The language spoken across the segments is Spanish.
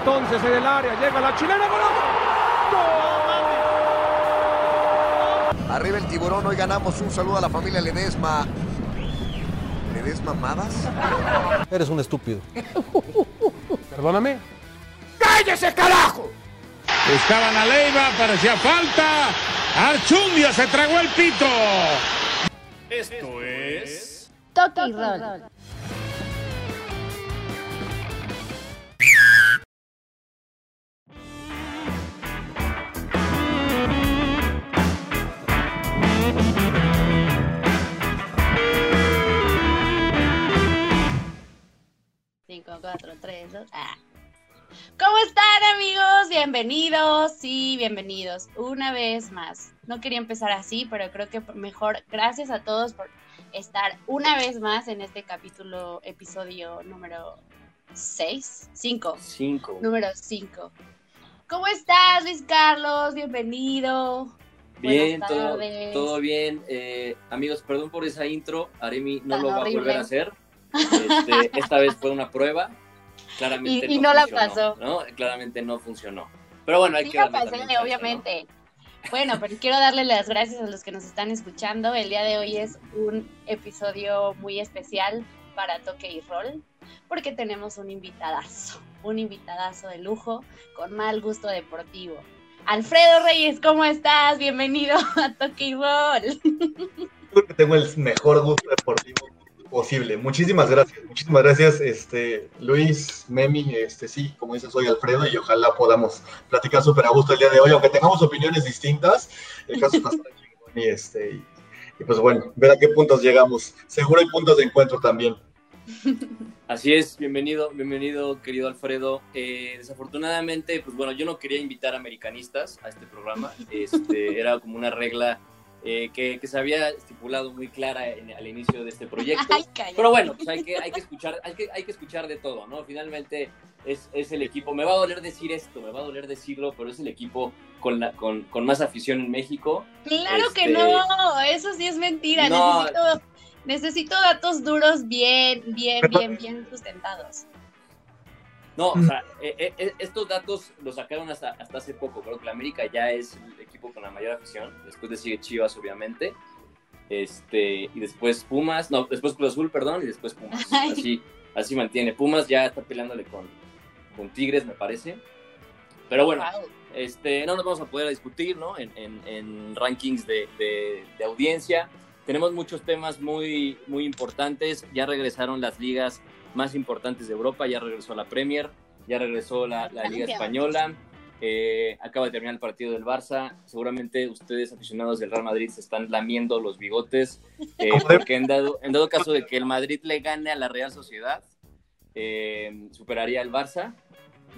entonces en el área, llega la chilena, Arriba el tiburón, hoy ganamos un saludo a la familia Ledesma. ¿Ledesma Madas? Eres un estúpido. Perdóname. ¡Cállese, carajo! Estaban a Leiva, parecía falta. Archundia se tragó el pito. Esto es. Toque y roll. Cinco, cuatro, tres, dos. Ah. ¿Cómo están amigos? Bienvenidos, sí, bienvenidos una vez más. No quería empezar así, pero creo que mejor gracias a todos por estar una vez más en este capítulo, episodio número 6, 5. 5. Número 5. ¿Cómo estás, Luis Carlos? Bienvenido. Bien, todo, todo bien. Eh, amigos, perdón por esa intro. Aremi no Tan lo va a volver a hacer. Este, esta vez fue una prueba. Claramente Y- y no la funcionó, pasó. ¿no? Claramente no funcionó. Pero bueno, hay Sí que la darle pasé, también chance, ¿no? obviamente. Bueno, pero quiero darle las gracias a los que nos están escuchando. El día de hoy es un episodio muy especial para Toque y Roll, porque tenemos un invitadazo, un invitadazo de lujo con mal gusto deportivo. Alfredo Reyes, ¿cómo estás? Bienvenido a Toque y Roll. Creo que tengo el mejor gusto deportivo posible. Muchísimas gracias, muchísimas gracias, este, Luis, Memi, este, sí, como dices, soy Alfredo y ojalá podamos platicar súper a gusto el día de hoy, aunque tengamos opiniones distintas, el caso está chingón y, este, y, y pues bueno, ver a qué puntos llegamos. Seguro hay puntos de encuentro también. Así es, bienvenido, bienvenido, querido Alfredo. Eh, desafortunadamente, pues bueno, yo no quería invitar americanistas a este programa. Este, era como una regla eh, que, que se había estipulado muy clara en- al inicio de este proyecto. Ay. Pero bueno, pues hay que, hay que escuchar, hay que, hay que escuchar de todo, ¿no? Finalmente es, es el equipo, me va a doler decir esto, me va a doler decirlo, pero es el equipo con, la, con, con más afición en México. Claro que Este- no, eso sí es mentira. No. Necesito, necesito datos duros bien, bien, bien, bien sustentados. No, o sea, eh, eh, eh, estos datos los sacaron hasta, hasta hace poco. Creo que la América ya es el equipo con la mayor afición. Después le sigue Chivas, obviamente. Este, y después Pumas, no, después Cruz Azul, perdón, y después Pumas. Ay. Así, así mantiene. Pumas ya está peleándole con, con Tigres, me parece. Pero bueno, Wow. este, no nos vamos a poder discutir, ¿no? En, en- en rankings de, de- de audiencia. Tenemos muchos temas muy, muy importantes. Ya regresaron las ligas más importantes de Europa. Ya regresó la Premier, ya regresó la, la Liga. Española. eh, acaba de terminar el partido del Barça. Seguramente ustedes, aficionados del Real Madrid, se están lamiendo los bigotes. eh, porque en dado, en dado caso de que el Madrid le gane a la Real Sociedad, eh, superaría al Barça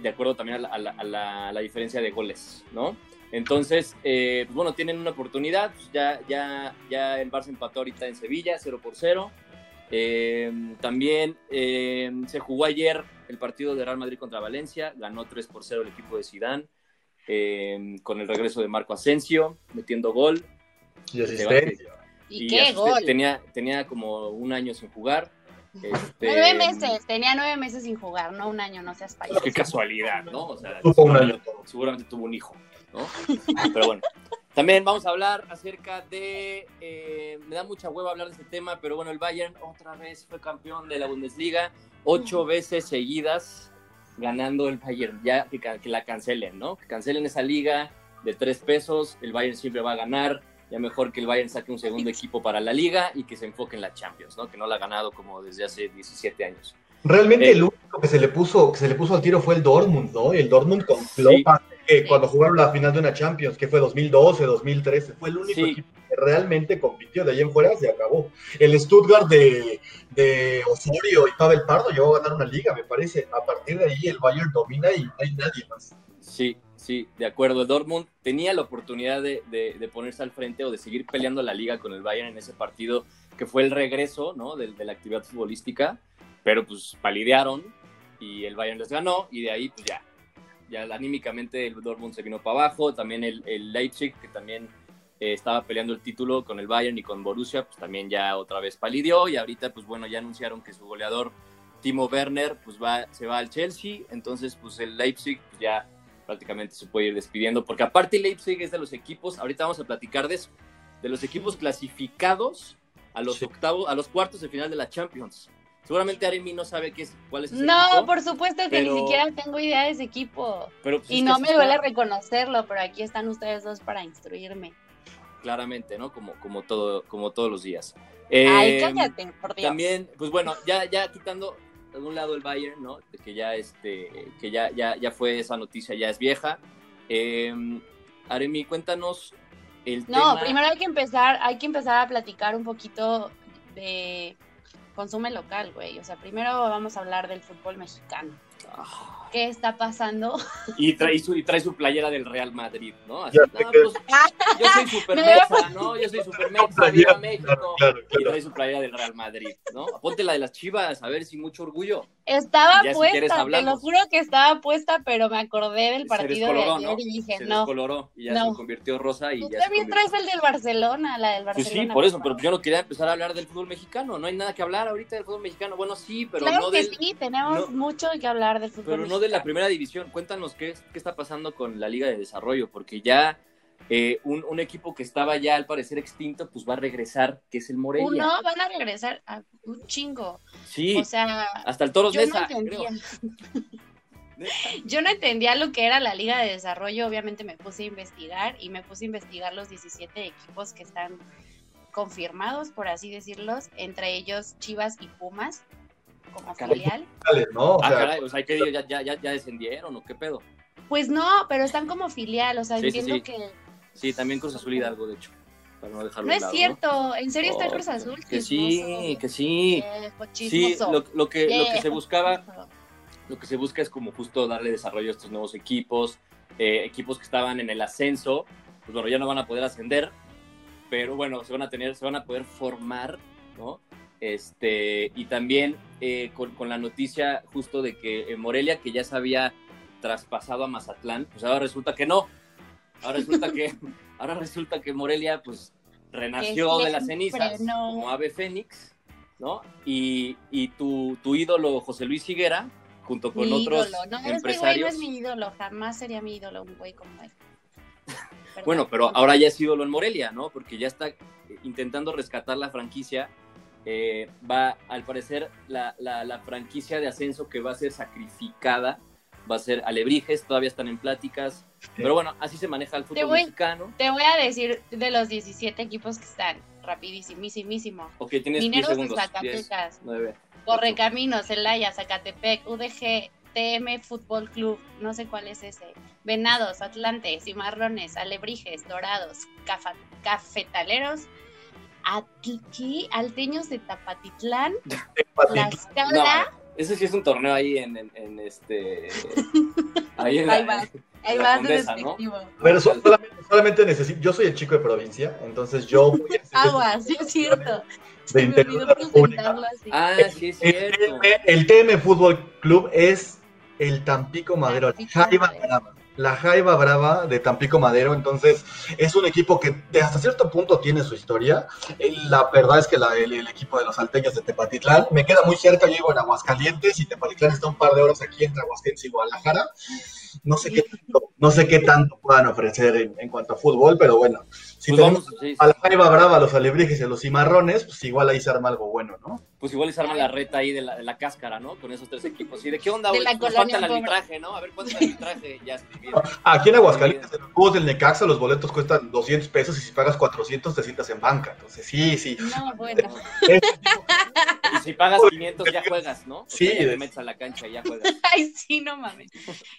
de acuerdo también la- a la- a la diferencia de goles, ¿no? Entonces, eh, pues bueno, tienen una oportunidad, pues ya, ya, ya el Barça empató ahorita en Sevilla, 0 por 0. Eh, también eh, se jugó ayer el partido de Real Madrid contra Valencia, ganó 3 por 0 el equipo de Sidán, con el regreso de Marco Asensio, metiendo gol. Y asistencia. ¿Y, y qué gol? Tenía, tenía como un año sin jugar. Este, Nueve meses, tenía nueve meses sin jugar, no un año, no seas payaso. Qué casualidad, ¿no? O sea, Tuvo un año. seguramente tuvo un hijo, ¿no? Pero bueno. También vamos a hablar acerca de. eh, me da mucha hueva hablar de este tema, pero bueno, el Bayern otra vez fue campeón de la Bundesliga, ocho veces seguidas ganando el Bayern. Ya que, la cancelen, ¿no? Que cancelen esa liga de tres pesos, el Bayern siempre va a ganar. Ya mejor que el Bayern saque un segundo equipo para la liga y que se enfoque en la Champions, ¿no? Que no la ha ganado como desde hace 17 años. Realmente Eh. el único que se le puso, que se le puso al tiro fue el Dortmund, ¿no? El Dortmund con Sí. Klopp, cuando jugaron la final de una Champions, que fue 2012, 2013, fue el único Sí. equipo que realmente compitió. De ahí en fuera se acabó. El Stuttgart de, de Osorio y Pavel Pardo llegó a ganar una liga, me parece. A partir de ahí el Bayern domina y no hay nadie más. Sí, sí, de acuerdo. Dortmund tenía la oportunidad de, de- de ponerse al frente o de seguir peleando la liga con el Bayern en ese partido que fue el regreso ¿no? de, de la actividad futbolística, pero pues palidearon y el Bayern les ganó y de ahí pues ya, ya anímicamente el Dortmund se vino para abajo, también el, el Leipzig que también eh, estaba peleando el título con el Bayern y con Borussia, pues también ya otra vez palideó y ahorita pues bueno, ya anunciaron que su goleador Timo Werner pues va, se va al Chelsea, entonces pues el Leipzig pues, ya prácticamente se puede ir despidiendo, porque aparte el Leipzig es de los equipos, ahorita vamos a platicar de eso, de los equipos clasificados a los octavos, a los cuartos de final de la Champions. Seguramente Aremi no sabe qué es, cuál es ese No, equipo, por supuesto que pero- ni siquiera tengo idea de ese equipo. pero, pues, Y no me está, duele reconocerlo, pero aquí están ustedes dos para instruirme. claramente, ¿no? Como, como, todo, como todos los días. Ay, Eh, cállate, por Dios. También, pues bueno, ya, ya quitando de un lado el Bayern, ¿no? Que ya este, que ya, ya, ya fue esa noticia, ya es vieja. Eh, Aremi, cuéntanos el No, tema. primero hay que empezar, hay que empezar a platicar un poquito de consumo local, güey. O sea, primero vamos a hablar del fútbol mexicano. Ah, ¿Qué está pasando? Y trae, su, y trae su playera del Real Madrid, ¿no? Así, Ya no, pues, yo soy super Me mexa, ¿no? Yo soy super mexa, viva México. Claro, claro, Y trae su playera del Real Madrid, ¿no? Ponte la de las chivas, a ver si mucho orgullo. Estaba Ya si quieres puesta, te lo juro que estaba puesta, pero me acordé del Se partido de descoloró, ayer ¿no? y dije, Se no. descoloró y ya no. se convirtió rosa y Tú ya se también convirtió- traes el del Barcelona, la del Pues Barcelona. sí, por eso, pero yo no quería empezar a hablar del fútbol mexicano. No hay nada que hablar ahorita del fútbol mexicano. Bueno, sí, pero claro no que del, sí, tenemos no- mucho que hablar del fútbol pero no de la primera división. Cuéntanos qué, qué está pasando con la Liga de Desarrollo, porque ya eh, un, un equipo que estaba ya al parecer extinto, pues va a regresar, que es el Morelia. Uno, van a regresar a un chingo. Sí, O sea, hasta el Toros yo no entendía. creo. Yo no entendía lo que era la Liga de Desarrollo, obviamente me puse a investigar y me puse a investigar los 17 equipos que están confirmados, por así decirlos, entre ellos Chivas y Pumas como caray. filial. ¿no? O Ah, sea, caray, o sea, ¿qué, ya, ya, ya, ya descendieron o qué pedo? Pues no, pero están como filial, o sea, Sí, entiendo sí. que Sí, también Cruz Azul Hidalgo, de hecho, para no dejarlo no es lado, cierto, en serio está Oh, Cruz Azul. Que sí, que sí. Viejo Sí, lo, lo que, lo que se Viejo buscaba lo que se busca es como justo darle desarrollo a estos nuevos equipos, eh, equipos que estaban en el ascenso, pues bueno, ya no van a poder ascender, pero bueno, se van a tener, se van a poder formar, ¿no? Este, y también eh, con, con la noticia justo de que eh, Morelia, que ya se había traspasado a Mazatlán, pues ahora resulta que no. Ahora resulta que, ahora resulta que Morelia, pues, renació de las cenizas no. como ave fénix, ¿no? Y, y tu, tu ídolo José Luis Higuera, junto con Mi otros ídolo. No, ese güey no empresarios. es mi ídolo, jamás sería mi ídolo un güey como él. Perdón. Bueno, pero ahora ya es ídolo en Morelia, ¿no? Porque ya está eh, intentando rescatar la franquicia. Eh, va, al parecer, la, la- la franquicia de ascenso que va a ser sacrificada va a ser Alebrijes, todavía están en pláticas. Pero bueno, así se maneja el fútbol voy- mexicano. Te voy a decir de los 17 equipos que están, rapidísimísimo. Ok, tienes 10 Mineros de segundos. 10, Zacatecas, 9. Correcaminos, Celaya, Zacatepec, UDG, TM Fútbol Club, no sé cuál es ese. Venados, Atlante, Cimarrones, Alebrijes, Dorados, Cafetaleros, Atl- Alteños de Tapatitlán, Tlaxcala. Ese sí es un torneo ahí en, en- en este. Ahí en Ahí la- vas, ahí la vas de Condesa, ¿no? A ver, so- solamente, solamente necesito. Yo soy el chico de provincia, entonces yo voy a hacer Agua, sí es cierto. De Se me de presentarlo así. Ah, sí, es cierto. El TM Fútbol Club es el Tampico Madero, Jaiba Madero. La Jaiba Brava de Tampico Madero, entonces es un equipo que de hasta cierto punto tiene su historia. La verdad es que la- el, el equipo de los salteños de Tepatitlán me queda muy cerca, yo vivo en Aguascalientes y Tepatitlán está un par de horas aquí entre Aguascalientes y Guadalajara. No sé qué tanto, no sé qué tanto puedan ofrecer en, en cuanto a fútbol, pero bueno, si Pues tenemos vamos, sí, sí. a la Jaiba Brava, a los alebrijes y a los cimarrones, pues igual ahí se arma algo bueno, ¿no? Pues igual les arma la reta ahí de la, de la cáscara, ¿no? Con esos tres equipos. ¿Y de qué onda, güey? colonia falta el arbitraje, ¿no? A ver cuánto es el arbitraje. Ya. Aquí en Aguascalientes, en los juegos del Necaxa, los boletos cuestan 200 pesos y si pagas 400 te sientas en banca. Entonces, sí, sí. No, bueno. Y si pagas 500 ya juegas, ¿no? O Sí, sea, ya te de- metes a la cancha y ya juegas. Ay, sí, no mames.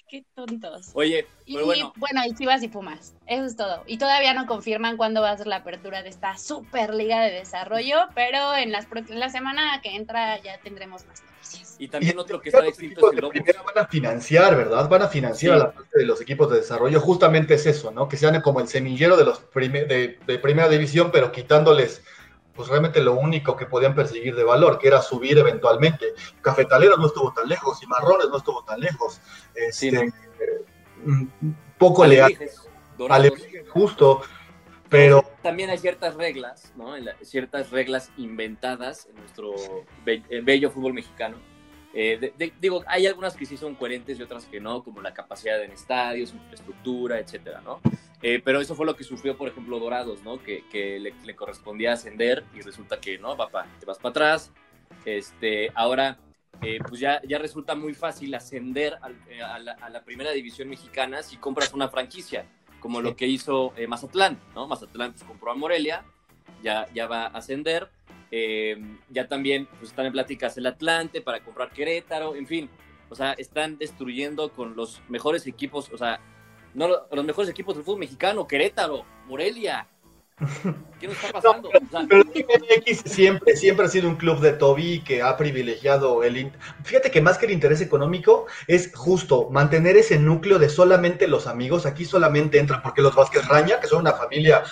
Qué tontos. Oye, Y pero bueno, bueno, y Chivas y Pumas. Eso es todo. Y todavía no confirman cuándo va a ser la apertura de esta Superliga de Desarrollo, pero en, las, en la semana que entra ya tendremos más noticias. y también Y otro que está equipos es el Lobos. van a financiar, ¿verdad? Van a financiar Sí. a la parte de los equipos de desarrollo. Justamente es eso, ¿no? Que sean como el semillero de los prime- de, de primera división, pero quitándoles pues realmente lo único que podían perseguir de valor, que era subir eventualmente. Cafetaleros no estuvo tan lejos, y Marrones no estuvo tan lejos. Sí, Este, ¿no? eh, mm, poco leal. Justo, pero También hay ciertas reglas, ¿no? Ciertas reglas inventadas en nuestro be- bello fútbol mexicano Eh, de- de- digo, hay algunas que sí son coherentes y otras que no, como la capacidad en estadios, infraestructura, etcétera, ¿no? Eh, pero eso fue lo que sufrió, por ejemplo, Dorados, ¿no? Que, que le, le correspondía ascender y resulta que no, papá, te vas para atrás. Este, ahora, eh, pues ya, ya resulta muy fácil ascender al- eh, a, la, a la primera división mexicana si compras una franquicia, como lo que hizo eh, Mazatlán, ¿no? Mazatlán pues, compró a Morelia, ya, ya va a ascender. Eh, ya también pues, están en pláticas el Atlante para comprar Querétaro, en fin. O sea, están destruyendo con los mejores equipos, o sea, no lo- los mejores equipos del fútbol mexicano, Querétaro, Morelia. ¿Qué nos está pasando? O sea, Pero MX siempre, siempre ha sido un club de Toby que ha privilegiado el... Fíjate que más que el interés económico es justo mantener ese núcleo de solamente los amigos. Aquí solamente entran porque los Vázquez Raña, que son una familia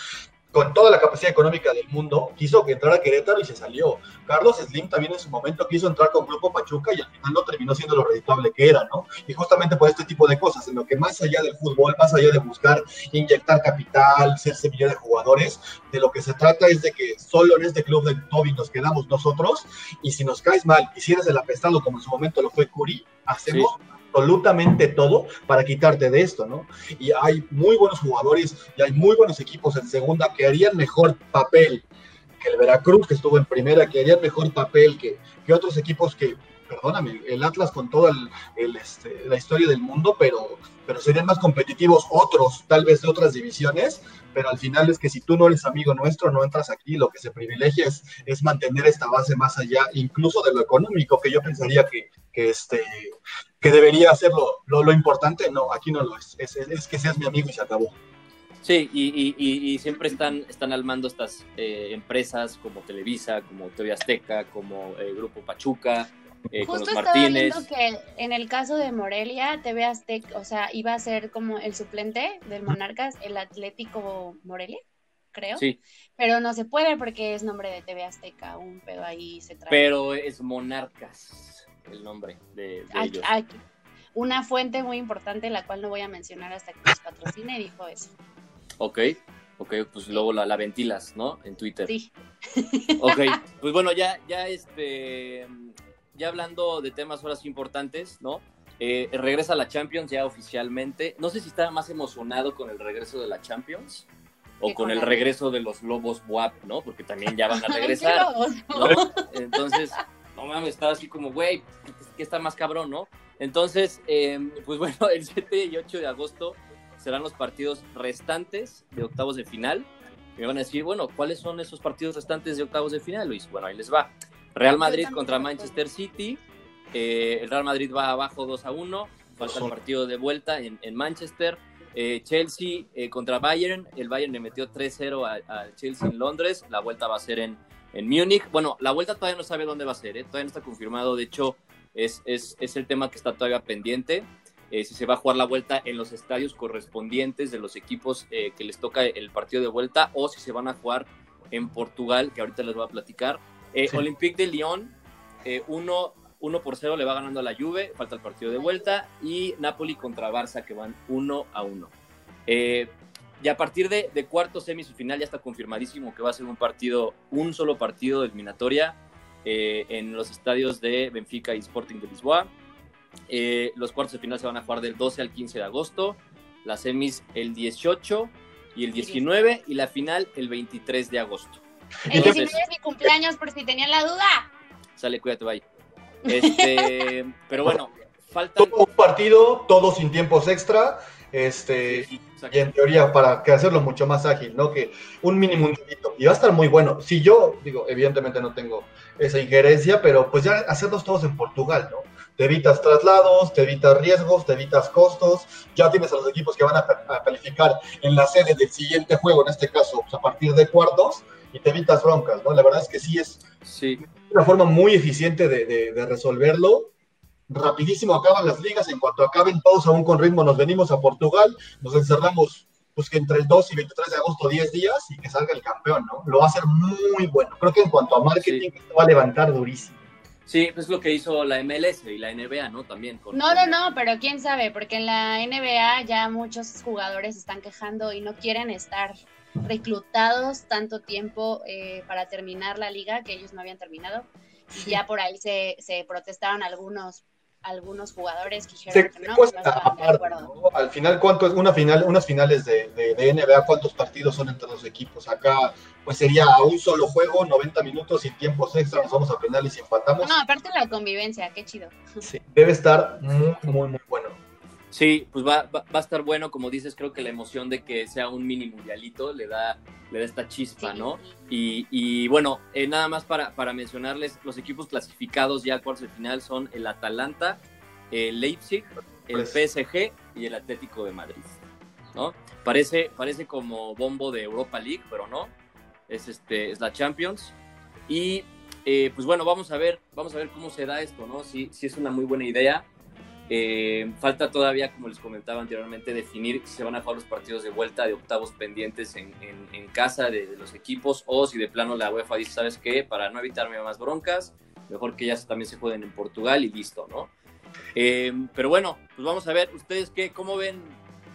con toda la capacidad económica del mundo, quiso que entrara a Querétaro y se salió. Carlos Slim también en su momento quiso entrar con Grupo Pachuca y al final no terminó siendo lo redituable que era, ¿no? Y justamente por este tipo de cosas, en lo que más allá del fútbol, más allá de buscar inyectar capital, ser semilla de jugadores, de lo que se trata es de que solo en este club de Toby nos quedamos nosotros y si nos caes mal y si eres el apestado como en su momento lo fue Curi, hacemos absolutamente todo para quitarte de esto, ¿no? Y hay muy buenos jugadores y hay muy buenos equipos en segunda que harían mejor papel que el Veracruz, que estuvo en primera, que harían mejor papel que, que otros equipos que, perdóname, el Atlas con toda este, la historia del mundo, pero, pero serían más competitivos otros, tal vez de otras divisiones, pero al final es que si tú no eres amigo nuestro, no entras aquí, lo que se privilegia es, es mantener esta base más allá, incluso de lo económico, que yo pensaría que, que, este, que debería ser lo, lo, importante, no, aquí no lo es. Es, es, que seas mi amigo y se acabó. Sí, y, y, siempre están, están al estas eh, empresas como Televisa, como TV Azteca, como eh, Grupo Pachuca, eh, con Justo los estaba Martínez. viendo que en el caso de Morelia, TV Azteca, o sea, iba a ser como el suplente del Monarcas, el Atlético Morelia, creo. Sí, Pero no se puede porque es nombre de TV Azteca, un pedo ahí se trae. pero es Monarcas el nombre de, de Aquí- ellos. aquí- una fuente muy importante, la cual no voy a mencionar hasta que nos patrocine, dijo eso. Ok, ok, pues luego la, la ventilas, ¿no? En Twitter. Sí. Ok, pues bueno, ya, ya este, ya hablando de temas ahora sí importantes, ¿no? Eh, regresa la Champions ya oficialmente. No sé si estaba más emocionado con el regreso de la Champions o con el regreso de los Lobos WAP, ¿no? Porque también ya van a qué regresar, ¿no? Entonces, no mames, estaba así como, güey, que está más cabrón, ¿no? Entonces, eh, pues bueno, el 7 y 8 de agosto serán los partidos restantes de octavos de final. Me van a decir, bueno, ¿cuáles son esos partidos restantes de octavos de final, Luis? Bueno, ahí les va. Real Madrid contra. Manchester City. Eh, el Real Madrid va abajo 2 a 1. Falta el partido de vuelta en, en Manchester. Eh, Chelsea eh, contra Bayern. El Bayern le metió 3-0 a- al Chelsea en Londres. La vuelta va a ser en, en Múnich. Bueno, la vuelta todavía no sabe dónde va a ser. ¿eh? Todavía no está confirmado. De hecho, es, es, es el tema que está todavía pendiente. Eh, si se va a jugar la vuelta en los estadios correspondientes de los equipos eh, que les toca el partido de vuelta o si se van a jugar en Portugal, que ahorita les voy a platicar. Eh, Sí. Olympique de Lyon, 1 1 por 0 le va ganando a la Juve, falta el partido de vuelta, y Napoli contra Barça que van 1 a 1. Eh, y a partir de, de cuarto semis y final ya está confirmadísimo que va a ser un partido, un solo partido de eliminatoria eh, en los estadios de Benfica y Sporting de Lisboa. Eh, los cuartos de final se van a jugar del 12 al 15 de agosto, las semis el 18 y el 19 y la final el 23 de agosto. El Entonces- 19 es mi cumpleaños, por si tenían la duda. Sale, cuídate, bye. Este, pero bueno, faltan... Todo un partido, todo sin tiempos extra, este, y en teoría para que hacerlo mucho más ágil, ¿no? Que un mínimo un poquito. Y va a estar muy bueno. Si yo, digo, evidentemente no tengo esa injerencia, pero pues ya hacerlos todos en Portugal, ¿no? Te evitas traslados, te evitas riesgos, te evitas costos, ya tienes a los equipos que van a, a calificar en la sede del siguiente juego, en este caso, pues, a partir de cuartos, y te evitas broncas, ¿no? La verdad es que sí es Sí, una forma muy eficiente de, de- de resolverlo. Rapidísimo acaban las ligas, en cuanto acaben todos aún con ritmo nos venimos a Portugal, nos encerramos pues que entre el 2 y 23 de agosto 10 días y que salga el campeón, ¿no? Lo va a hacer muy bueno. Creo que en cuanto a marketing esto va a levantar durísimo. sí, es lo que hizo la MLS y la NBA, ¿no? También. Con, No, no, no, pero quién sabe, porque en la NBA ya muchos jugadores están quejando y no quieren estar reclutados tanto tiempo eh, para terminar la liga que ellos no habían terminado. Y ya por ahí se, se protestaron algunos algunos jugadores que Se, dijeron que no. Al final, ¿cuánto es una final, unas finales de, de- de NBA? ¿Cuántos partidos son entre los equipos? Acá, pues sería un solo juego, 90 minutos sin tiempos extra, nos vamos a penales y empatamos. No, aparte la convivencia, qué chido. Sí, debe estar muy, muy, muy bueno. Sí, pues va, va, va a estar bueno, como dices, creo que la emoción de que sea un mini mundialito le da, le da esta chispa, Sí. ¿no? Y, y bueno, eh, nada más para, para mencionarles, los equipos clasificados ya a cuartos de final son el Atalanta, el Leipzig, el Pues. PSG y el Atlético de Madrid, ¿no? Parece, parece como bombo de Europa League, pero no, es, este, es la Champions. Y eh, pues bueno, vamos a ver, vamos a ver cómo se da esto, ¿no? Si, si es una muy buena idea. Eh, falta todavía, como les comentaba anteriormente, definir si se van a jugar los partidos de vuelta de octavos pendientes en, casa de, de los equipos o si de plano la UEFA dice, ¿sabes qué? Para no evitarme más broncas, mejor que ya también se jueguen en Portugal y listo, ¿no? Eh, pero bueno, pues vamos a ver, ¿ustedes qué? ¿Cómo ven?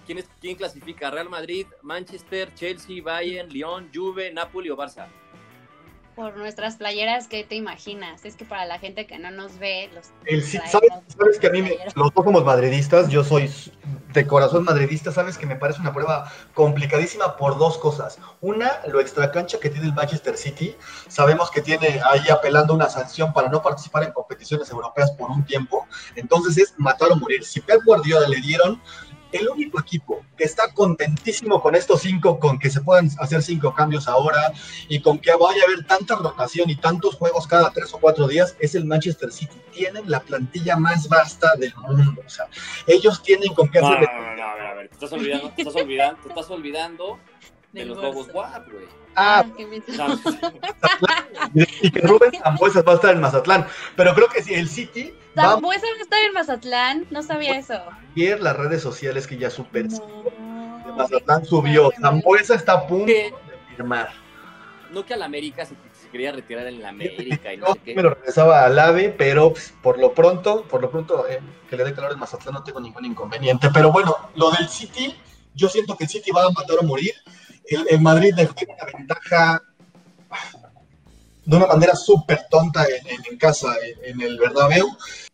¿Quién, es, ¿Quién clasifica? ¿Real Madrid, Manchester, Chelsea, Bayern, Lyon, Juve, Napoli o Barça? Por nuestras playeras, ¿qué te imaginas? Es que para la gente que no nos ve, los El, traemos ¿sabes, sabes que a mí, me- los dos somos madridistas, yo soy de corazón madridista, sabes que me parece una prueba complicadísima por dos cosas. Una, lo extracancha que tiene el Manchester City, sabemos que tiene ahí apelando una sanción para no participar en competiciones europeas por un tiempo, entonces es matar o morir. Si Pep Guardiola le dieron el único equipo que está contentísimo con estos cinco, con que se puedan hacer cinco cambios ahora y con que vaya a haber tanta rotación y tantos juegos cada tres o cuatro días, es el Manchester City. Tienen la plantilla más vasta del mundo. O sea, ellos tienen con qué no, hacer. no, no, a ver, a ver, te estás olvidando, te estás olvidando, te estás olvidando de los Barça. Lobos Guap, güey. Ah, y que Rubén Zambuesa va a estar en Mazatlán. Pero creo que si el City va a Zambuesa va a estar en Mazatlán, no sabía eso. ver las redes sociales que ya super No. Mazatlán subió. Zambuesa está a punto ¿Qué? de firmar. No que al América se, se quería retirar en la América y no sé qué. me lo regresaba al AVE, pero pues, por lo pronto, por lo pronto, eh, que le dé calor en Mazatlán no tengo ningún inconveniente. Pero bueno, lo del City, yo siento que el City va a matar o morir. El, el Madrid tiene una ventaja de una manera súper tonta en, en- en casa, en, en el Bernabéu.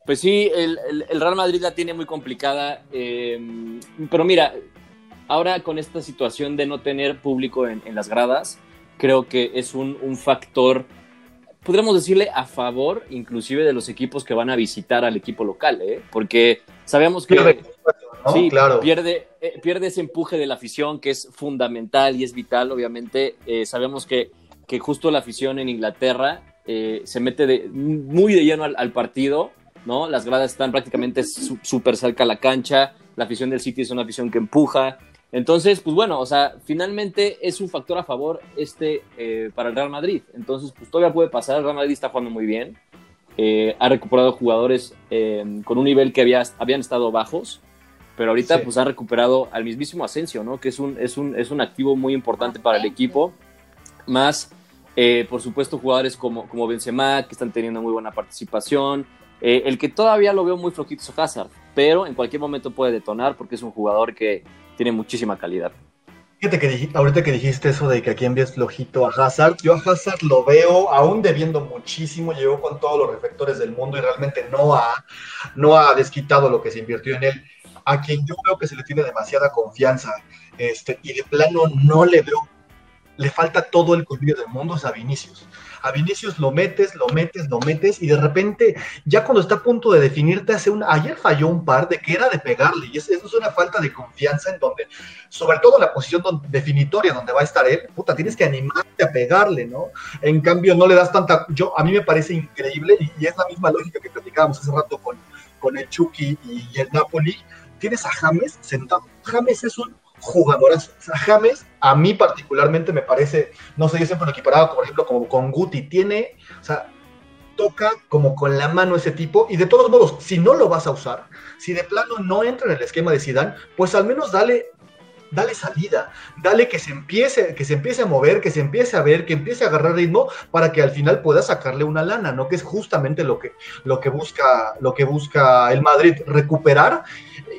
Pues sí, el, el- el Real Madrid la tiene muy complicada. eh, pero mira, ahora con esta situación de no tener público en, las gradas, creo que es un, un factor, podríamos decirle, a favor inclusive de los equipos que van a visitar al equipo local, ¿eh? porque sabemos que... ¿no? Sí, claro. pierde, eh, pierde ese empuje de la afición que es fundamental y es vital, obviamente. Eh, sabemos que, que justo la afición en Inglaterra eh, se mete de, muy de lleno al, al partido, ¿no? Las gradas están prácticamente su- súper cerca a la cancha, la afición del City es una afición que empuja. Entonces, pues bueno, o sea, finalmente es un factor a favor este eh, para el Real Madrid. Entonces, pues todavía puede pasar, el Real Madrid está jugando muy bien. Eh, ha recuperado jugadores eh, con un nivel que había, habían estado bajos pero ahorita Sí. pues ha recuperado al mismísimo Asensio, ¿no? Que es un, es un, es un activo muy importante para el equipo. Más, eh, por supuesto, jugadores como, como Benzema, que están teniendo muy buena participación. Eh, el que todavía lo veo muy flojito es Hazard, pero en cualquier momento puede detonar porque es un jugador que tiene muchísima calidad. Fíjate que dij- ahorita que dijiste eso de que aquí envías flojito a Hazard, yo a Hazard lo veo aún debiendo muchísimo, llegó con todos los reflectores del mundo y realmente no ha, no ha desquitado lo que se invirtió en él. A quien yo veo que se le tiene demasiada confianza este, y de plano no le veo, le falta todo el colmillo del mundo es a Vinicius. A Vinicius lo metes, lo metes, lo metes y de repente ya cuando está a punto de definirte hace un... Ayer falló un par de que era de pegarle y es- eso es una falta de confianza en donde sobre todo en la posición definitoria donde va a estar él, puta, tienes que animarte a pegarle, ¿no? En cambio, no le das tanta. Yo, a mí me parece increíble y, y es la misma lógica que platicábamos hace rato con, con el Chucky y, el Napoli. Tienes a James sentado. James es un jugadorazo. O sea, James, a mí particularmente me parece, no sé, yo siempre lo equiparaba, por ejemplo, como con Guti. Tiene, o sea, toca como con la mano ese tipo y de todos modos, si no lo vas a usar, si de plano no entra en el esquema de Zidane, pues al menos dale dale salida, dale que se empiece, que se empiece a mover, que se empiece a ver, que empiece a agarrar ritmo para que al final pueda sacarle una lana, ¿no? Que es justamente lo que, lo que busca, lo que busca el Madrid, recuperar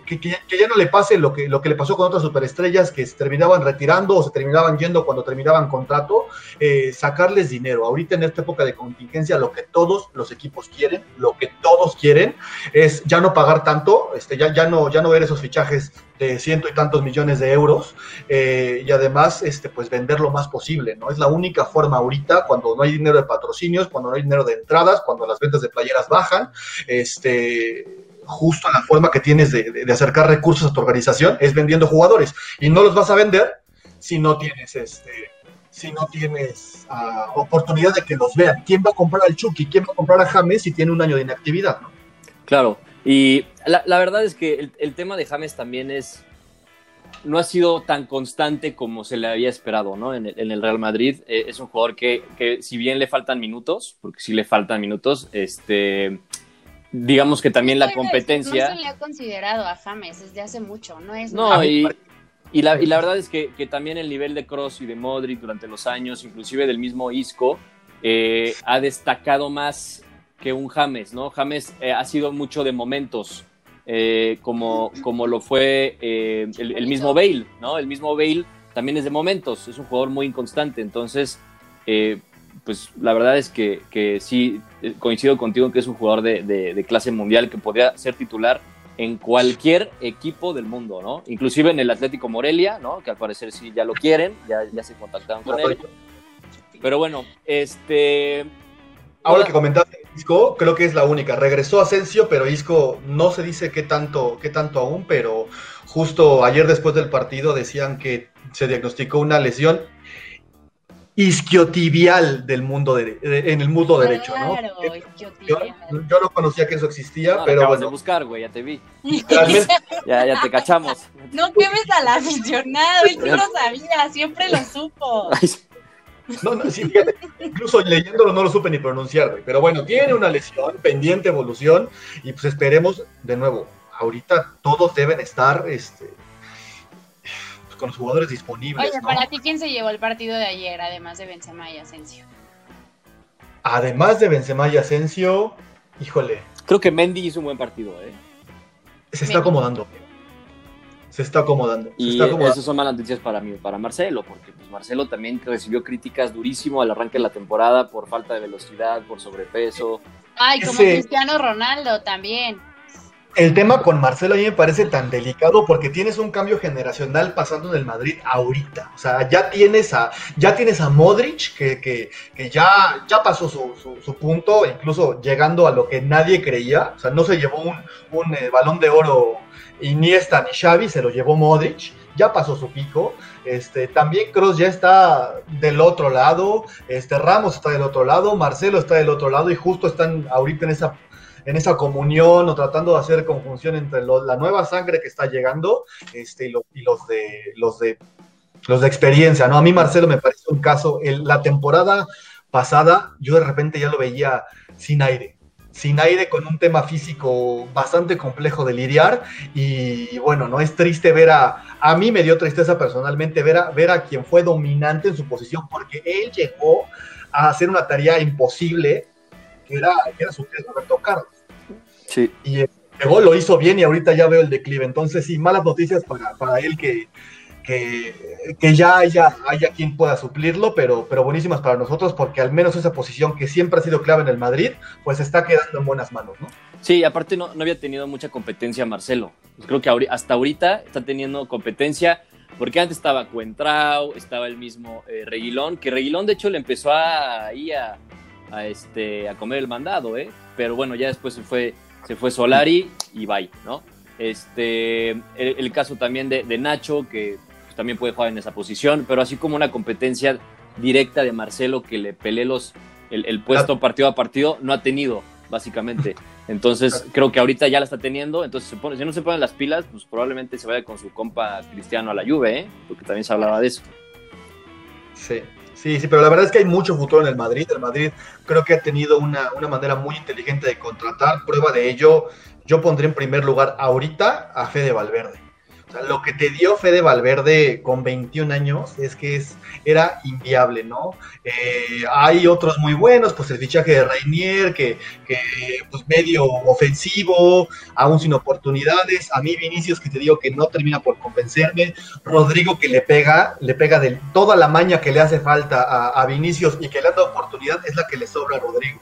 que, que, ya no le pase lo que, lo que le pasó con otras superestrellas que se terminaban retirando o se terminaban yendo cuando terminaban contrato, eh, sacarles dinero. Ahorita en esta época de contingencia, lo que todos los equipos quieren, lo que todos quieren es ya no pagar tanto, este, ya, ya, no, ya no ver esos fichajes de ciento y tantos millones de euros eh, y además este, pues vender lo más posible, ¿no? Es la única forma ahorita cuando no hay dinero de patrocinios, cuando no hay dinero de entradas, cuando las ventas de playeras bajan, este justo la forma que tienes de, acercar recursos a tu organización es vendiendo jugadores y no los vas a vender si no tienes este si no tienes uh, oportunidad de que los vean. ¿Quién va a comprar al Chucky? ¿Quién va a comprar a James si tiene un año de inactividad? ¿no? Claro, y la, la, verdad es que el, el, tema de James también es no ha sido tan constante como se le había esperado ¿no? en, el, en el Real Madrid. Eh, es un jugador que, que, si bien le faltan minutos, porque sí le faltan minutos, este digamos que también la competencia. No se le ha considerado a James desde hace mucho, no es. No, y, y, la, y la verdad es que, que, también el nivel de Cross y de Modric durante los años, inclusive del mismo Isco, eh, ha destacado más que un James, ¿no? James eh, ha sido mucho de momentos, eh, como, como lo fue eh, el, el, mismo Bale, ¿no? El mismo Bale también es de momentos, es un jugador muy inconstante, entonces eh, pues la verdad es que, que, sí, coincido contigo que es un jugador de, de, de, clase mundial que podría ser titular en cualquier equipo del mundo, ¿no? Inclusive en el Atlético Morelia, ¿no? Que al parecer sí ya lo quieren, ya, ya se contactaron con él. Pero bueno, este... Ahora que comentaste Isco, creo que es la única. Regresó Asensio, pero Isco no se dice qué tanto, qué tanto aún, pero justo ayer después del partido decían que se diagnosticó una lesión isquiotibial del mundo de, en el mundo claro, derecho, ¿no? Yo, yo, no conocía que eso existía, no, pero bueno. de buscar, güey, ya te vi. ya, ya te cachamos. No quemes al aficionado, él sí lo sabía, siempre lo supo. No, no, sí, fíjate, incluso leyéndolo no lo supe ni pronunciar, güey. Pero bueno, tiene una lesión, pendiente evolución, y pues esperemos, de nuevo, ahorita todos deben estar este, con los jugadores disponibles. Oye, ¿no? para ti, ¿quién se llevó el partido de ayer, además de Benzema y Asensio? Además de Benzema y Asensio, híjole. Creo que Mendy hizo un buen partido, ¿eh? Se está acomodando. Se está acomodando. Se y está acomodando. esas son malas noticias para mí, para Marcelo, porque pues Marcelo también recibió críticas durísimo al arranque de la temporada por falta de velocidad, por sobrepeso. Ay, como. Cristiano Ronaldo también el tema con Marcelo a mí me parece tan delicado porque tienes un cambio generacional pasando en el Madrid ahorita. O sea, ya tienes a, ya tienes a Modric, que, que, que ya, ya pasó su, su, su, punto, incluso llegando a lo que nadie creía. O sea, no se llevó un, un eh, balón de oro Iniesta ni Xavi, se lo llevó Modric. Ya pasó su pico. Este, también Cross ya está del otro lado. Este, Ramos está del otro lado. Marcelo está del otro lado. Y justo están ahorita en esa en esa comunión o tratando de hacer conjunción entre la nueva sangre que está llegando este, y, y, los de los de los de experiencia, ¿no? A mí Marcelo me parece un caso, la temporada pasada yo de repente ya lo veía sin aire, sin aire con un tema físico bastante complejo de lidiar y, bueno, no es triste ver a, a mí me dio tristeza personalmente ver a, ver a quien fue dominante en su posición porque él llegó a hacer una tarea imposible que era, que era su Roberto Carlos. Sí. Y eh, llegó, lo hizo bien y ahorita ya veo el declive. Entonces, sí, malas noticias para, para él que, que, ya haya, haya quien pueda suplirlo, pero, pero buenísimas para nosotros porque al menos esa posición que siempre ha sido clave en el Madrid, pues está quedando en buenas manos, ¿no? Sí, aparte no, no había tenido mucha competencia Marcelo. Creo que hasta ahorita está teniendo competencia porque antes estaba Cuentrao, estaba el mismo eh, Reguilón, que Reguilón de hecho le empezó a, ahí a, este, a comer el mandado, ¿eh? Pero bueno, ya después se fue, se fue Solari y bye, ¿no? Este, el, caso también de, Nacho, que pues, también puede jugar en esa posición, pero así como una competencia directa de Marcelo que le peleé los, el, el puesto partido a partido, no ha tenido, básicamente. Entonces, creo que ahorita ya la está teniendo. Entonces, se pone, si no se ponen las pilas, pues probablemente se vaya con su compa Cristiano a la Juve, ¿eh? Porque también se hablaba de eso. Sí, Sí, sí, pero la verdad es que hay mucho futuro en el Madrid. El Madrid creo que ha tenido una, una, manera muy inteligente de contratar. Prueba de ello, yo pondré en primer lugar ahorita a Fede Valverde. Lo que te dio Fede Valverde con 21 años es que es, era inviable, ¿no? Eh, hay otros muy buenos, pues el fichaje de Rainier, que, que pues medio ofensivo, aún sin oportunidades. A mí Vinicius, que te digo que no termina por convencerme. Rodrigo, que le pega, le pega de toda la maña que le hace falta a, a Vinicius y que le da oportunidad, es la que le sobra a Rodrigo.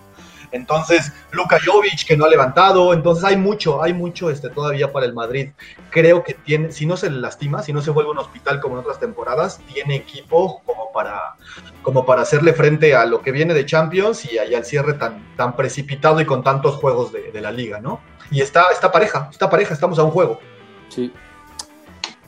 Entonces, Luka Jovic que no ha levantado, entonces hay mucho, hay mucho este, todavía para el Madrid. Creo que tiene, si no se le lastima, si no se vuelve un hospital como en otras temporadas, tiene equipo como para, como para hacerle frente a lo que viene de Champions y, al cierre tan, tan precipitado y con tantos juegos de, de, la liga, ¿no? Y está, está pareja, está pareja, estamos a un juego. Sí.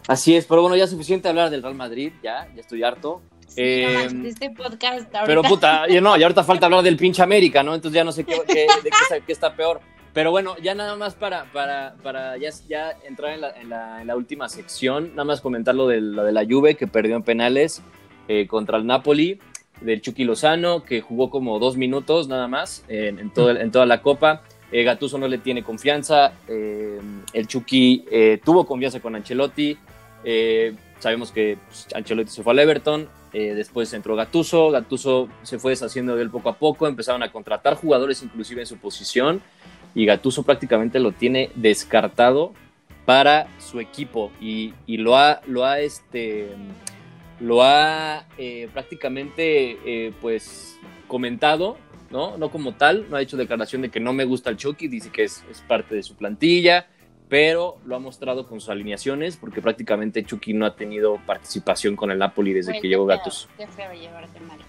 Así es, pero bueno, ya es suficiente hablar del Real Madrid, ya, ya estoy harto. Eh, no este podcast ahorita. Pero puta, y no, y ahorita falta hablar del pinche América, ¿no? Entonces ya no sé qué, qué, de qué, qué, está peor. Pero bueno, ya nada más para, para, para ya, ya entrar en la, en, la, en la, última sección, nada más comentar lo de, lo de la Juve que perdió en penales eh, contra el Napoli, del Chucky Lozano, que jugó como dos minutos nada más en, en, todo, en toda la Copa. Eh, Gattuso no le tiene confianza, eh, el Chucky tuvo confianza con Ancelotti, sabemos que pues, Ancelotti se fue al Everton, eh, después entró Gatuso, Gatuso se fue deshaciendo de él poco a poco, empezaron a contratar jugadores inclusive en su posición y Gatuso prácticamente lo tiene descartado para su equipo y, y lo ha, lo ha, este, lo ha eh, prácticamente eh, pues comentado, ¿no? No como tal, no ha hecho declaración de que no me gusta el Chucky, dice que es, es parte de su plantilla, pero lo ha mostrado con sus alineaciones porque prácticamente Chucky no ha tenido participación con el Napoli desde que llegó feo, Gatos. Qué feo llevarte mal.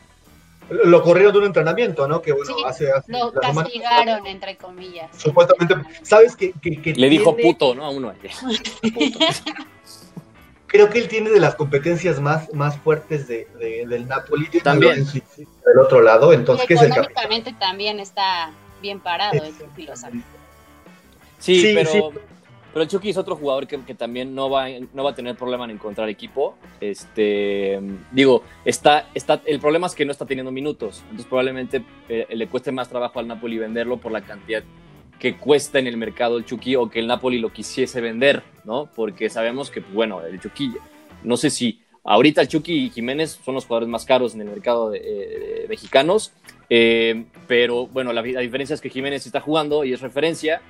Lo corrieron de un entrenamiento, ¿no? Que bueno, Sí, hace, hace Lo castigaron, entre comillas. Supuestamente, ¿sabes que, que, que Le dijo puto, ¿no? A uno ayer. Puto. Creo que él tiene de las competencias más, más fuertes de, de- del Napoli. También. Del otro lado, entonces, ¿qué es el capitán? económicamente también está bien parado Lozano. Sí, Sí, pero, sí. Pero el Chucky es otro jugador que, también no va, no va a tener problema en encontrar equipo. Este, digo, está, está, el problema es que no está teniendo minutos. Entonces probablemente eh, le cueste más trabajo al Napoli venderlo por la cantidad que cuesta en el mercado el Chucky o que el Napoli lo quisiese vender, ¿no? Porque sabemos que, pues, bueno, el Chucky, no sé si ahorita el Chucky y Jiménez son los jugadores más caros en el mercado de, eh, mexicanos, eh, pero bueno, la, la diferencia es que Jiménez está jugando y es referencia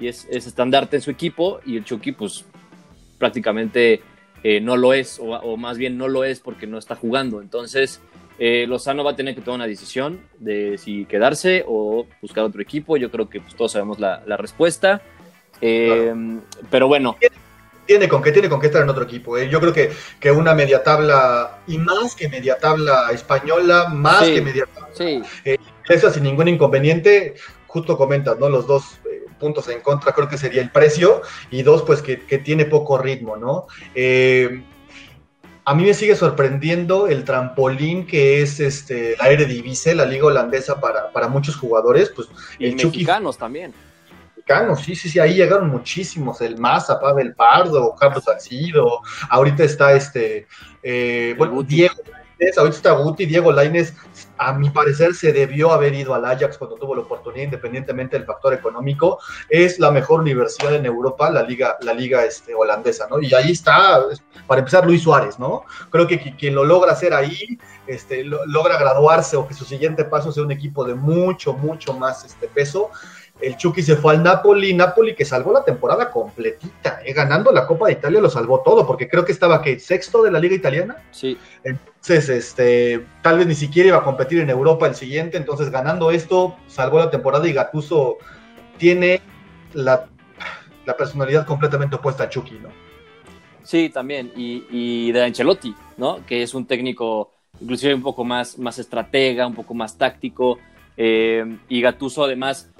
y es, es estandarte en su equipo y el Chucky pues prácticamente eh, no lo es o, o, más bien no lo es porque no está jugando. Entonces eh, Lozano va a tener que tomar una decisión de si quedarse o buscar otro equipo. Yo creo que pues, todos sabemos la, la respuesta. Eh, Pero bueno, Tiene con qué, tiene con qué estar en otro equipo. ¿eh? Yo creo que, que una media tabla, y más que media tabla española, más Sí. que media tabla sí, inglesa sin ningún inconveniente, justo comentas, ¿no? Los dos puntos en contra creo que sería el precio, y dos, pues que, que tiene poco ritmo, ¿no? Eh, a mí me sigue sorprendiendo el trampolín que es este, la Eredivisie, la liga holandesa para, para muchos jugadores, pues y el Chucky mexicanos también. mexicanos, sí, sí, sí, ahí llegaron muchísimos, el Maza, Pavel Pardo, Carlos Salcido, ahorita está este, eh, bueno, Guti. Diego Lainez, ahorita está Guti, Diego Laines, a mi parecer se debió haber ido al Ajax cuando tuvo la oportunidad, independientemente del factor económico, es la mejor universidad en Europa, la liga, la liga este, holandesa, ¿no? Y ahí está, para empezar, Luis Suárez, ¿no? Creo que qui- quien lo logra hacer ahí, este, lo- logra graduarse o que su siguiente paso sea un equipo de mucho, mucho más este, peso, el Chucky se fue al Napoli, Napoli que salvó la temporada completita, eh, ganando la Copa de Italia lo salvó todo, porque creo que estaba que sexto de la liga italiana, Sí, entonces este, tal vez ni siquiera iba a competir en Europa el siguiente, entonces ganando esto salvó la temporada y Gattuso tiene la, la personalidad completamente opuesta a Chucky, ¿no? Sí, también. Y, y de Ancelotti, ¿no? Que es un técnico inclusive un poco más, más estratega, un poco más táctico. eh, y Gattuso además,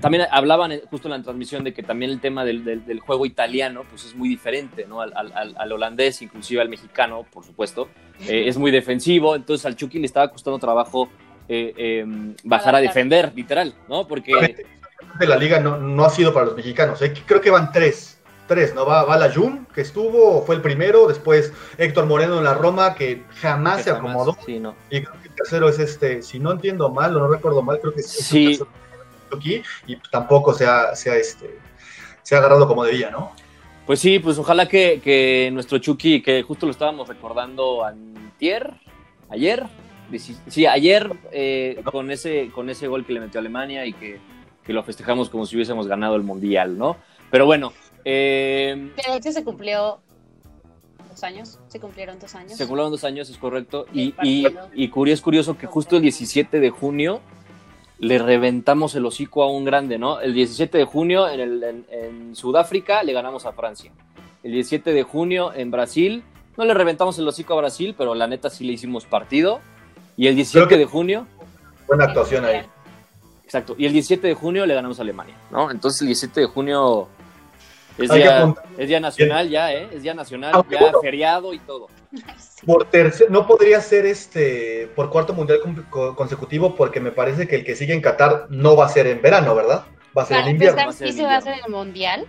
también hablaban eh, justo en la transmisión de que también el tema del, del- del juego italiano pues es muy diferente, ¿no? Al, al- al- al holandés, inclusive al mexicano, por supuesto. Eh, es muy defensivo, entonces al Chucky le estaba costando trabajo eh, eh, bajar a defender, literal, ¿no? Porque... de la liga no, no ha sido para los mexicanos. ¿eh? Creo que van tres. Tres, ¿no? Va, va la Jun, que estuvo, fue el primero. Después Héctor Moreno en la Roma, que jamás que se jamás- acomodó. sí, no. Y creo que el tercero es este, si no entiendo mal o no recuerdo mal, creo que es Sí. Aquí. Y tampoco se ha, se ha, este, se ha agarrado como debía, ¿no? Pues sí, pues ojalá que, que nuestro Chucky, que justo lo estábamos recordando antier, ayer, sí, ayer eh, con, ese, con ese gol que le metió a Alemania y que, que lo festejamos como si hubiésemos ganado el Mundial, ¿no? Pero bueno. Eh, de hecho se cumplió dos años, se cumplieron dos años. Se cumplieron dos años, es correcto. Y, y, y curioso, es curioso que justo el 17 de junio le reventamos el hocico a un grande, ¿no? El 17 de junio en, el, en, Sudáfrica le ganamos a Francia. El 17 de junio en Brasil, no le reventamos el hocico a Brasil, pero la neta sí le hicimos partido. Y el 17 de junio... Buena actuación ahí. Exacto. Y el 17 de junio le ganamos a Alemania, ¿no? Entonces el 17 de junio es, día, es día, nacional ya, ¿eh? Es día nacional, ya feriado y todo. Por tercer, no podría ser este por cuarto mundial consecutivo porque me parece que el que sigue en Qatar no va a ser en verano, ¿verdad? Va a ser en invierno. ¿Sí se va a hacer en el mundial?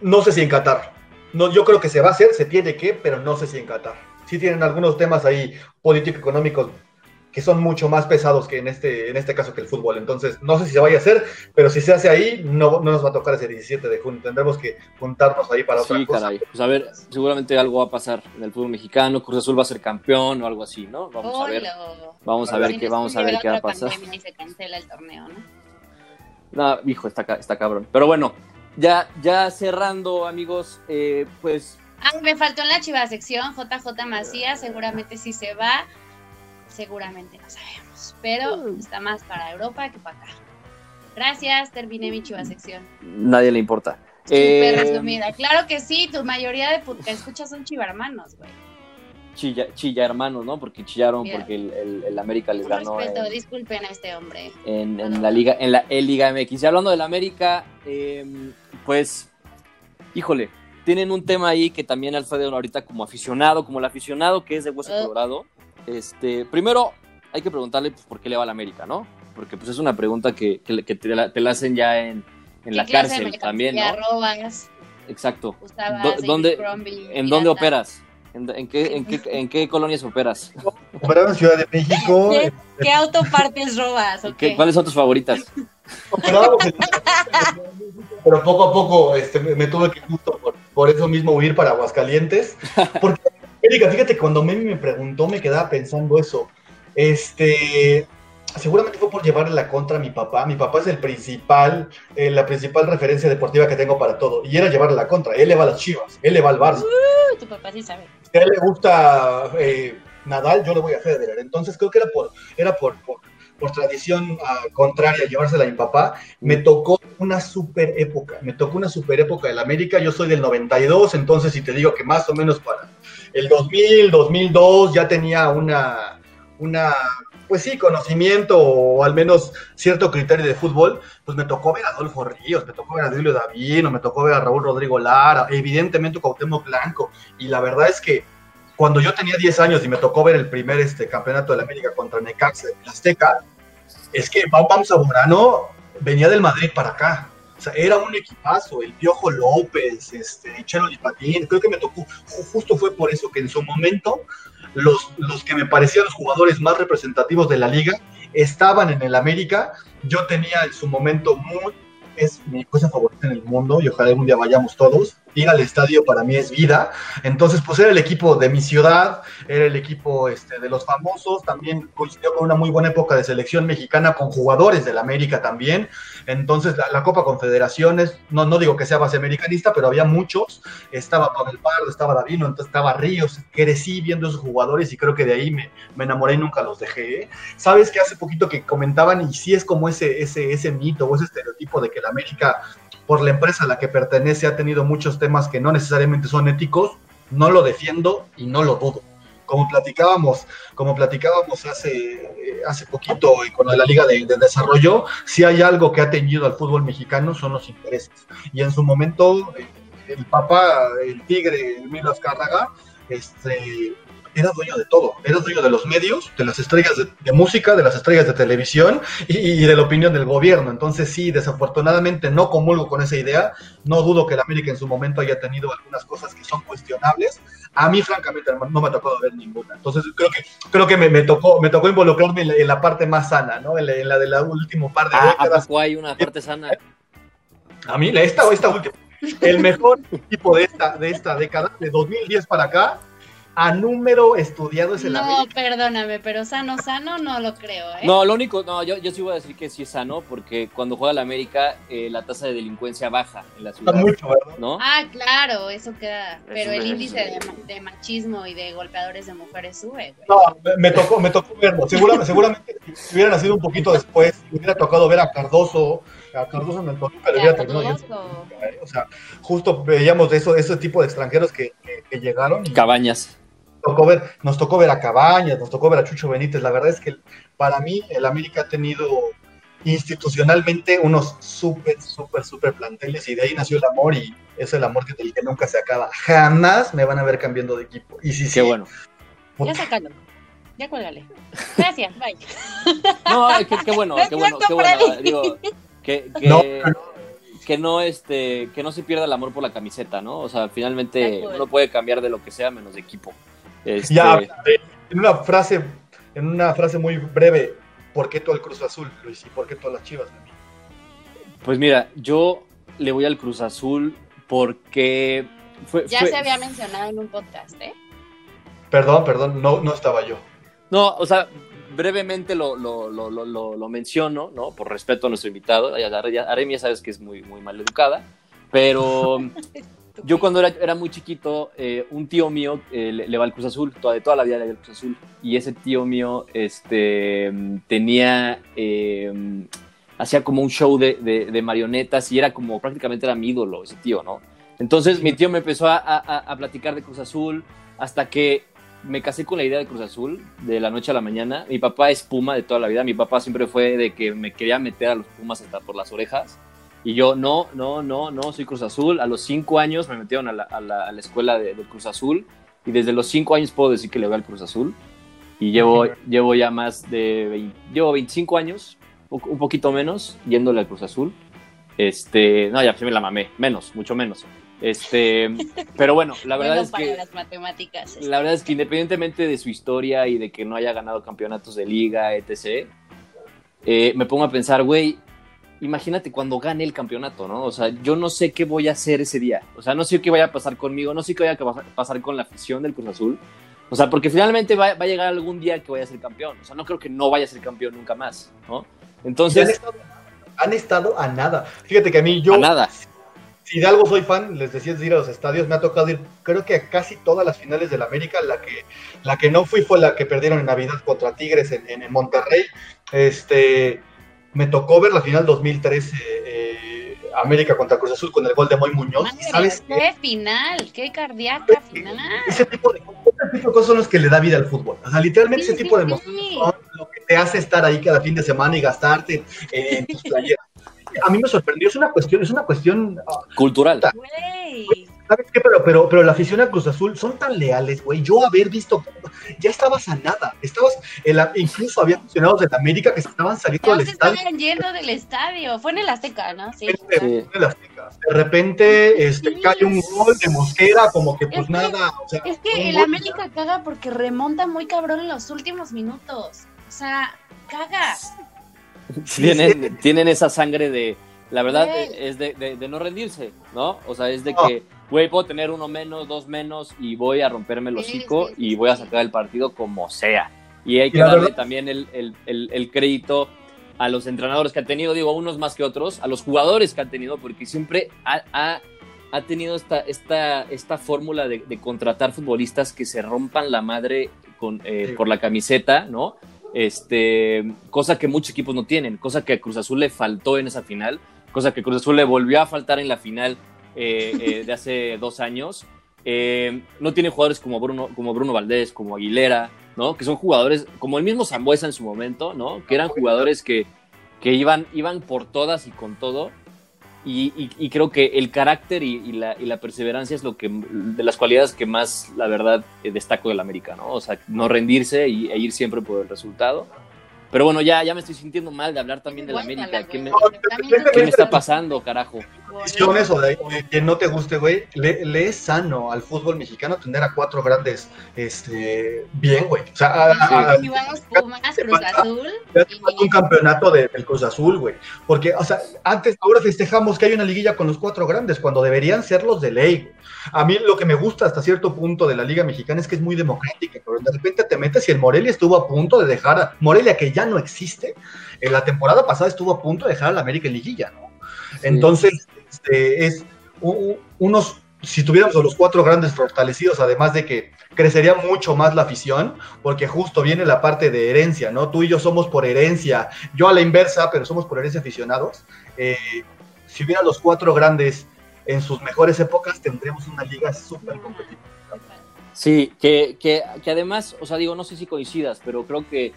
No sé si en Qatar. No, yo creo que se va a hacer, se tiene que, pero no sé si en Qatar. Sí tienen algunos temas ahí político-económicos que son mucho más pesados que en este, en este caso que el fútbol. Entonces, no sé si se vaya a hacer, pero si se hace ahí, no, no nos va a tocar ese 17 de junio. Tendremos que juntarnos ahí para otra sí, Caray. Pues a ver, seguramente algo va a pasar en el fútbol mexicano. Cruz Azul va a ser campeón o algo así, ¿no? Vamos a ver. Vamos a ver qué, vamos a ver qué va a pasar. Y se cancela el torneo, ¿no? No, hijo, está, está cabrón. Pero bueno, ya, ya cerrando, amigos, eh, pues Ah, me faltó en la chiva sección JJ Macías, seguramente sí se va seguramente no sabemos, pero mm. está más para Europa que para acá. Gracias, terminé mi chiva sección. Nadie le importa. Súper eh, resumida. Claro que sí, tu mayoría de que escuchas son chivarmanos, güey. Chilla, chilla hermanos, ¿no? Porque chillaron porque el, el, América les ganó. Respeto, disculpen a este hombre. En, la liga, en la Liga MX. Y hablando del América, em, pues, híjole, tienen un tema ahí que también Alfredo ahorita como aficionado, como el aficionado que es de Hueso uh. Colorado, este, primero, hay que preguntarle pues, por qué le va a la América, ¿no? Porque pues es una pregunta que, te, la, hacen ya en, la cárcel también, ¿no? Exacto. ¿Dónde, ¿En dónde operas? ¿En, qué, en, qué, ¿En qué colonias operas? Operaba en Ciudad de México. ¿Qué, ¿Qué autopartes robas? ¿Cuáles son tus favoritas? Pero poco a poco este, me, tuve que justo por, por, eso mismo huir para Aguascalientes. Porque Erika, fíjate, cuando Memi me preguntó, me quedaba pensando eso. Este, seguramente fue por llevarle la contra a mi papá. Mi papá es el principal, eh, la principal referencia deportiva que tengo para todo. Y era llevarle la contra. Él le va a las chivas, él le va al Barça. Uh, tu papá sí sabe. A él le gusta eh, Nadal, yo le voy a Federer. Entonces creo que era por, era por, por, tradición uh, contraria llevársela a mi papá. Me tocó una super época, me tocó una super época del América. Yo soy del 92, entonces si te digo que más o menos para el 2000, 2002 ya tenía una, una, pues sí, conocimiento o al menos cierto criterio de fútbol, pues me tocó ver a Adolfo Ríos, me tocó ver a Dilio Davino, me tocó ver a Raúl Rodrigo Lara, evidentemente Cuauhtémoc Blanco, y la verdad es que cuando yo tenía 10 años y me tocó ver el primer este, campeonato de la América contra Necaxa Azteca, es que vamos a Burano, venía del Madrid para acá, sea, era un equipazo, el Piojo López, este, Chelo creo que me tocó, justo fue por eso que en su momento los, los que me parecían los jugadores más representativos de la liga estaban en el América. Yo tenía en su momento muy, es mi cosa favorita en el mundo y ojalá algún día vayamos todos ir al estadio para mí es vida. Entonces, pues era el equipo de mi ciudad, era el equipo este, de los famosos, también coincidió con una muy buena época de selección mexicana con jugadores del América también. Entonces, la, Copa Confederaciones, no, no digo que sea base americanista, pero había muchos. Estaba Pavel Pardo, estaba Davino, entonces estaba Ríos. Crecí viendo esos jugadores y creo que de ahí me, me enamoré y nunca los dejé. ¿eh? Sabes que hace poquito que comentaban, y sí es como ese, ese, ese mito o ese estereotipo de que el América por la empresa a la que pertenece ha tenido muchos temas que no necesariamente son éticos, no lo defiendo y no lo dudo. Como platicábamos, como platicábamos hace, eh, hace poquito con la Liga de, Desarrollo, si hay algo que ha teñido al fútbol mexicano son los intereses. Y en su momento, eh, el papá, el tigre, Milos Cárraga, este, era dueño de todo, era dueño de los medios, de las estrellas de, música, de las estrellas de televisión y, de la opinión del gobierno. Entonces sí, desafortunadamente no comulgo con esa idea, no dudo que la América en su momento haya tenido algunas cosas que son cuestionables. A mí francamente no me ha tocado ver ninguna. Entonces creo que creo que me, tocó me tocó involucrarme en la, parte más sana, ¿no? En la, de la última par de ah, décadas. ¿A hay una parte sana? A mí esta esta última el mejor equipo de esta, de esta década, de 2010 para acá, a número estudiado es el No, América. perdóname, pero sano, sano no lo creo, ¿eh? No, lo único, no, yo, yo sí voy a decir que sí es sano, porque cuando juega la América, eh, la tasa de delincuencia baja en la Está ciudad, mucho, ¿verdad? ¿no? Ah, claro, eso queda. Pero el índice de, ma- de machismo y de golpeadores de mujeres sube, güey. No, me, me tocó, me tocó verlo. Seguramente, seguramente si hubiera nacido un poquito después, me hubiera tocado ver a Cardoso, a Cardoso en el Toluca le hubiera terminado. ¿eh? O sea, justo veíamos de eso, ese tipo de extranjeros que, que- que llegaron y Cabañas. Nos tocó ver, nos tocó ver a Cabañas, nos tocó ver a Chucho Benítez. La verdad es que para mí el América ha tenido institucionalmente unos súper, súper, súper planteles y de ahí nació el amor y es el amor que, del que nunca se acaba. Jamás me van a ver cambiando de equipo. Y si sí, Qué bueno. Ya sácalo. Ya cuélgale. Gracias, bye. No, qué, qué bueno, qué bueno, qué bueno. Digo, que, que, No. que no este, que no se pierda el amor por la camiseta, ¿no? O sea, finalmente uno puede cambiar de lo que sea menos de equipo. Este, Ya, eh, en una frase, en una frase muy breve, ¿por qué tú al Cruz Azul, Luis? ¿Y por qué tú a las Chivas? Pues mira, yo le voy al Cruz Azul porque fue, Ya fue- se había mencionado en un podcast, ¿eh? Perdón, perdón, no, no estaba yo. No, o sea, brevemente lo, lo, lo, lo, lo- lo menciono, ¿no? Por respeto a nuestro invitado. Ya- ya- ya- Aremi ya sabes que es muy, muy mal educada, pero yo cuando era, era muy chiquito, eh, un tío mío eh, le, le va al Cruz Azul, toda, de toda la vida le va al Cruz Azul, y ese tío mío este, tenía, eh, hacía como un show de, de- de marionetas y era como, prácticamente era mi ídolo ese tío, ¿no? Entonces mi tío me empezó a, a- a platicar de Cruz Azul hasta que me casé con la idea de Cruz Azul de la noche a la mañana. Mi papá es Puma de toda la vida. Mi papá siempre fue de que me quería meter a los Pumas hasta por las orejas. Y yo, no, no, no, no, soy Cruz Azul. A los cinco años me metieron a la, a la- a la escuela de, de Cruz Azul. Y desde los cinco años puedo decir que le voy al Cruz Azul. Y llevo, llevo ya más de 20 llevo 25 años, un poquito menos, yéndole al Cruz Azul. Este, no, ya me la mamé, menos, mucho menos. Este, pero bueno, la verdad Bueno, es para que las matemáticas. la verdad es que independientemente de su historia y de que no haya ganado campeonatos de liga, etc., eh, me pongo a pensar, güey, imagínate cuando gane el campeonato, ¿no? O sea, yo no sé qué voy a hacer ese día. O sea, no sé qué vaya a pasar conmigo, no sé qué vaya a pasar con la afición del Cruz Azul. O sea, porque finalmente va, va a llegar algún día que vaya a ser campeón. O sea, no creo que no vaya a ser campeón nunca más, ¿no? Han, Entonces, estado, han estado a nada. Fíjate que a mí, yo, a nada. si de algo soy fan, les decía de ir a los estadios, me ha tocado ir, creo que a casi todas las finales del América, la que, la que no fui fue la que perdieron en Navidad contra Tigres en, en- en Monterrey. Este, me tocó ver la final 2013, eh, América contra Cruz Azul con el gol de Moy Muñoz. Madre, ¿Y sabes qué? qué final, qué cardíaca final. Ese tipo, de, ese tipo de cosas son los que le da vida al fútbol. O sea, literalmente Sí, ese tipo de sí, emociones sí. son lo que te hace estar ahí cada fin de semana y gastarte en, en tus playeras. A mí me sorprendió, es una cuestión, es una cuestión, ah, Cultural. Güey. ¿Sabes qué? Pero, pero, pero la afición a Cruz Azul son tan leales, güey. Yo haber visto, ya estabas a nada, estabas, en incluso había aficionados de la América que se estaban saliendo Ya del se estadio. estaban yendo del estadio. Fue en el Azteca, ¿no? Sí. De, Sí. de la Azteca. De repente este, Sí. cae un gol de Mosquera, como que pues Es que- nada. O sea, Es que el gol- América caga porque remonta muy cabrón en los últimos minutos. O sea, caga. tienen, tienen esa sangre de, la verdad, es de, de- de no rendirse, ¿no? O sea, es de No. que, güey, puedo tener uno menos, dos menos y voy a romperme el hocico sí, sí, y voy a sacar el partido como sea. Y hay que darle verdad- también el, el- el- el crédito a los entrenadores que han tenido, digo, unos más que otros, a los jugadores que han tenido, porque siempre ha, ha- ha tenido esta, esta, esta fórmula de, de contratar futbolistas que se rompan la madre con, eh, Sí. por la camiseta, ¿no? Este, cosa que muchos equipos no tienen, cosa que a Cruz Azul le faltó en esa final, cosa que Cruz Azul le volvió a faltar en la final eh, eh, de hace dos años. Eh, no tiene jugadores como Bruno, como Bruno Valdés, como Aguilera, ¿no? Que son jugadores, como el mismo Zambuesa en su momento, ¿no? Que eran jugadores que, que iban, iban por todas y con todo. Y, y- y creo que el carácter y, y la, y la perseverancia es lo que de las cualidades que más, la verdad, eh, destaco del América, ¿no? O sea, no rendirse y, e ir siempre por el resultado. Pero bueno, ya, ya me estoy sintiendo mal de hablar también del Cuéntala, América. ¿Qué me, qué me está pasando, carajo? Condiciones o de, de que no te guste, güey, le, le es sano al fútbol mexicano tener a cuatro grandes este, bien, güey. O sea, a- a- Y vamos Pumas, Cruz Azul. Ya te falta un campeonato de- del Cruz Azul, güey. Porque, o sea, antes, ahora festejamos que hay una liguilla con los cuatro grandes, cuando deberían ser los de ley. A mí lo que me gusta hasta cierto punto de la Liga Mexicana es que es muy democrática, pero de repente te metes y el Morelia estuvo a punto de dejar a Morelia, que ya no existe, en la temporada pasada estuvo a punto de dejar a la América en liguilla, ¿no? Entonces, este, es unos, si tuviéramos a los cuatro grandes fortalecidos, además de que crecería mucho más la afición, porque justo viene la parte de herencia, ¿no? Tú y yo somos por herencia, yo a la inversa, pero somos por herencia aficionados. Eh, si hubiera los cuatro grandes en sus mejores épocas, tendríamos una liga súper competitiva. Sí, que, que, que además, o sea, digo, no sé si coincidas, pero creo que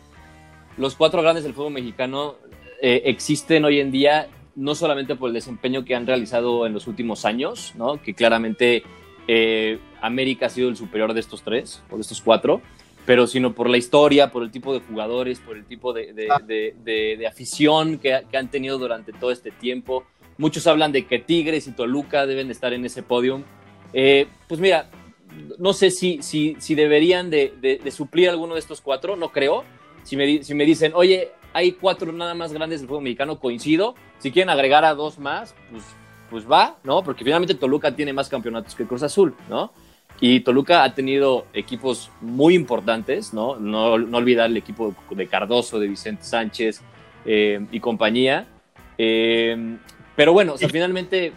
los cuatro grandes del fútbol mexicano eh, existen hoy en día no solamente por el desempeño que han realizado en los últimos años, ¿no? que claramente eh, América ha sido el superior de estos tres, o de estos cuatro, pero sino por la historia, por el tipo de jugadores, por el tipo de, de, de, de, de afición que, que, han tenido durante todo este tiempo. Muchos hablan de que Tigres y Toluca deben estar en ese podium. Eh, pues mira, no sé si, si, si deberían de, de, de, suplir alguno de estos cuatro, no creo. Si me, si me dicen, oye, hay cuatro nada más grandes del fútbol mexicano, coincido. Si quieren agregar a dos más, pues, pues va, ¿no? Porque finalmente Toluca tiene más campeonatos que Cruz Azul, ¿no? Y Toluca ha tenido equipos muy importantes, ¿no? No, no olvidar el equipo de Cardoso, de Vicente Sánchez eh, y compañía. Eh, pero bueno, o sea, finalmente.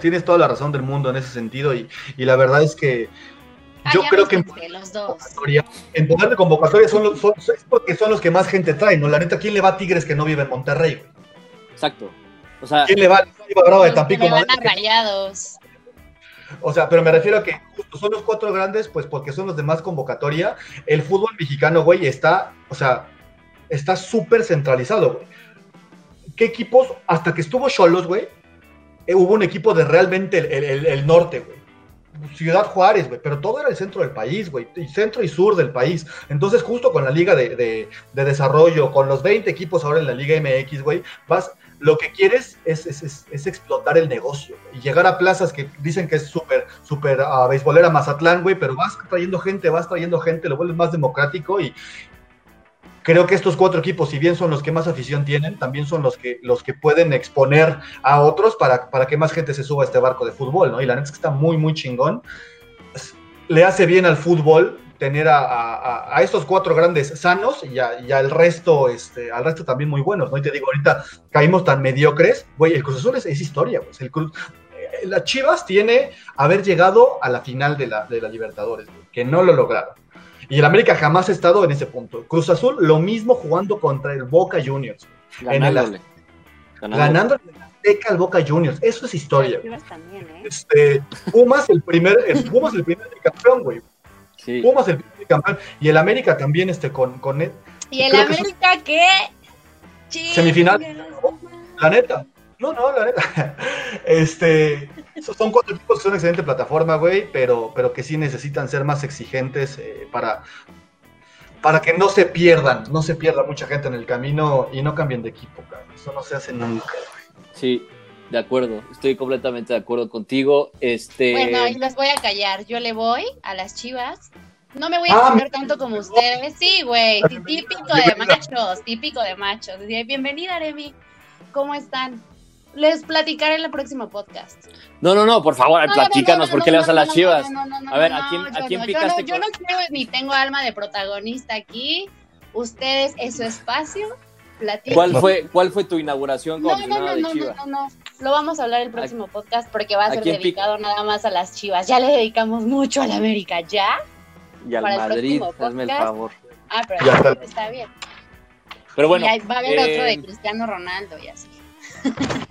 Tienes toda la razón del mundo en ese sentido y, y la verdad es que yo creo que en, los dos. en poder de convocatoria son, los, son, es porque son los que más gente traen, ¿no? La neta, ¿quién le va a Tigres que no vive en Monterrey? Güey? Exacto. O sea, ¿quién le va a Bravo de Tampico? Le van a rayados. O sea, pero me refiero a que justo son los cuatro grandes, pues porque son los de más convocatoria. El fútbol mexicano, güey, está, o sea, está súper centralizado, güey. ¿Qué equipos? Hasta que estuvo Cholos, güey, eh, hubo un equipo de realmente el, el, el norte, güey. Ciudad Juárez, güey, pero todo era el centro del país, güey, centro y sur del país. Entonces, justo con la Liga de, de, de, Desarrollo, con los 20 equipos ahora en la Liga MX, güey, vas, lo que quieres es, es, es, explotar el negocio y llegar a plazas que dicen que es súper, súper uh, beisbolera Mazatlán, güey, pero vas trayendo gente, vas trayendo gente, lo vuelves más democrático y, creo que estos cuatro equipos, si bien son los que más afición tienen, también son los que, los que pueden exponer a otros para, para que más gente se suba a este barco de fútbol, ¿no? Y la neta es que está muy, muy chingón. Le hace bien al fútbol tener a, estos cuatro grandes sanos y, a, y, al resto, este, al resto también muy buenos, ¿no? Y te digo, ahorita caímos tan mediocres, güey, el Cruz Azul es, historia, pues, el Cruz... Eh, la Chivas tiene haber llegado a la final de la, de la Libertadores, que no lo lograron. Y el América jamás ha estado en ese punto. Cruz Azul, lo mismo jugando contra el Boca Juniors. Ganándole. En el, ganando el Azteca al Boca Juniors. Eso es historia. También, ¿eh? este, Pumas el primer, el, Pumas el primer campeón, güey. Sí. Pumas el primer campeón. Y el América también este, con, con él. ¿Y el América que qué? Semifinal. La neta. No, no, la neta. Este, son cuatro equipos que son excelente plataforma, güey, pero, pero que sí necesitan ser más exigentes eh, para, para que no se pierdan, no se pierda mucha gente en el camino y no cambien de equipo, cabrón. Eso no se hace nunca, güey. Sí, de acuerdo, estoy completamente de acuerdo contigo. Este... Bueno, y los voy a callar. Yo le voy a las chivas. No me voy a ah, tanto como ustedes. Sí, güey, típico de machos, típico de machos. Bienvenida, Aremi. ¿Cómo están? Les platicaré en el próximo podcast. No, no, no, por favor, no, platícanos no, no, por qué le vas a las chivas. a ver, ¿a quién, yo ¿a quién picaste? Yo no, quiero ni tengo alma de protagonista aquí. Ustedes, es su espacio. ¿Cuál fue, ¿Cuál fue tu inauguración como no, no, no, de no, Chivas? no, no, no, lo vamos a hablar el próximo podcast porque va a ser dedicado pica? nada más a las chivas. Ya le dedicamos mucho a la América, ¿ya? Y al Madrid, hazme el favor. Ah, pero ya está. está bien. Pero bueno. Y va a haber eh... otro de Cristiano Ronaldo y así.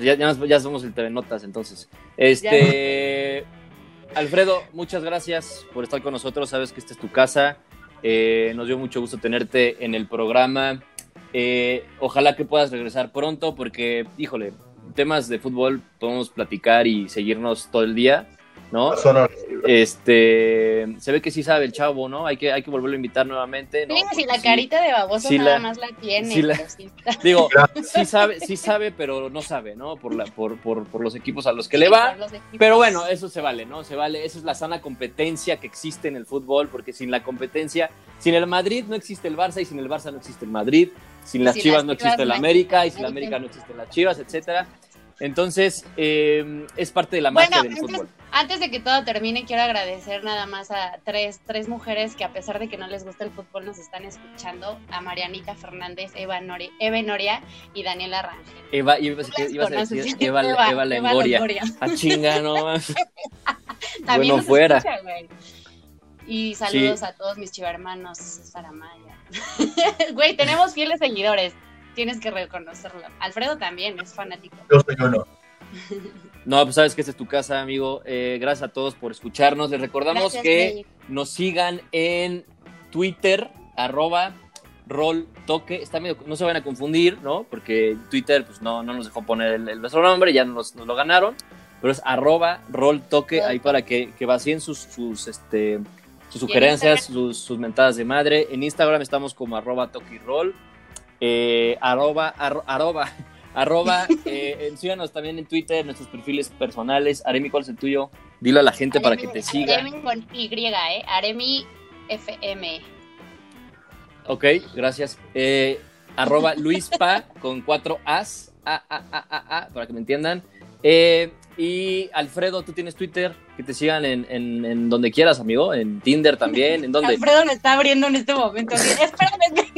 Ya, ya, ya, somos el TV Notas, entonces. Este. Alfredo, muchas gracias por estar con nosotros. Sabes que esta es tu casa. Eh, nos dio mucho gusto tenerte en el programa. Eh, ojalá que puedas regresar pronto, porque, híjole, temas de fútbol podemos platicar y seguirnos todo el día. ¿No? Este, se ve que sí sabe el chavo, ¿no? Hay que, hay que volverlo a invitar nuevamente, ¿no? Sí, si la Sí. carita de baboso nada la- más la tiene. la- está- Digo, sí sabe, sí sabe, pero no sabe, ¿no? Por, la, por, por, por los equipos a los que le va. Pero bueno, eso se vale, ¿no? Se vale. Esa es la sana competencia que existe en el fútbol, porque sin la competencia, sin el Madrid no existe el Barça y sin el Barça no existe el Madrid. Sin las Sin Chivas las no existe el América y existe sin la el América América. no existen las Chivas, etcétera. Entonces, eh, es parte de la magia Bueno, del antes, fútbol. antes de que todo termine, quiero agradecer nada más a tres, tres mujeres que a pesar de que no les gusta el fútbol nos están escuchando, a Marianita Fernández, Eva, Nori, Eve Noria y Daniela Rangel. Eva, ibas ibas a decir Eva, Eva, Longoria. Longoria. A chinga, no más. También Bueno, fuera. escucha, güey. Y saludos a todos mis chivermanos, Saramaya. Güey, tenemos fieles seguidores. Tienes que reconocerlo. Alfredo también es fanático. Yo soy uno. No, pues sabes que esta es tu casa, amigo. Eh, gracias a todos por escucharnos. Les recordamos Gracias, que nos sigan en Twitter, arroba rolltoque. Está medio, no se van a confundir, ¿no? Porque Twitter pues no, no nos dejó poner el, el- nuestro nombre, ya nos, nos lo ganaron. Pero es arroba rolltoque, ahí para que, que vacíen sus, sus, este, sus sugerencias, sus, sus mentadas de madre. En Instagram estamos como arroba toquirroll. Eh, arroba, arro- arroba, arroba, eh, síganos también en Twitter, nuestros perfiles personales. Aremi, ¿cuál es el tuyo? Dilo a la gente para que te siga. Aremi con Y, ¿eh? Aremi FM. Ok, gracias. Eh, arroba Luispa con cuatro As, A, A, A, A, A, para que me entiendan. Eh, y Alfredo, tú tienes Twitter, que te sigan en, en- en donde quieras, amigo, en Tinder también, ¿en dónde? Alfredo lo está abriendo en este momento. Espérame.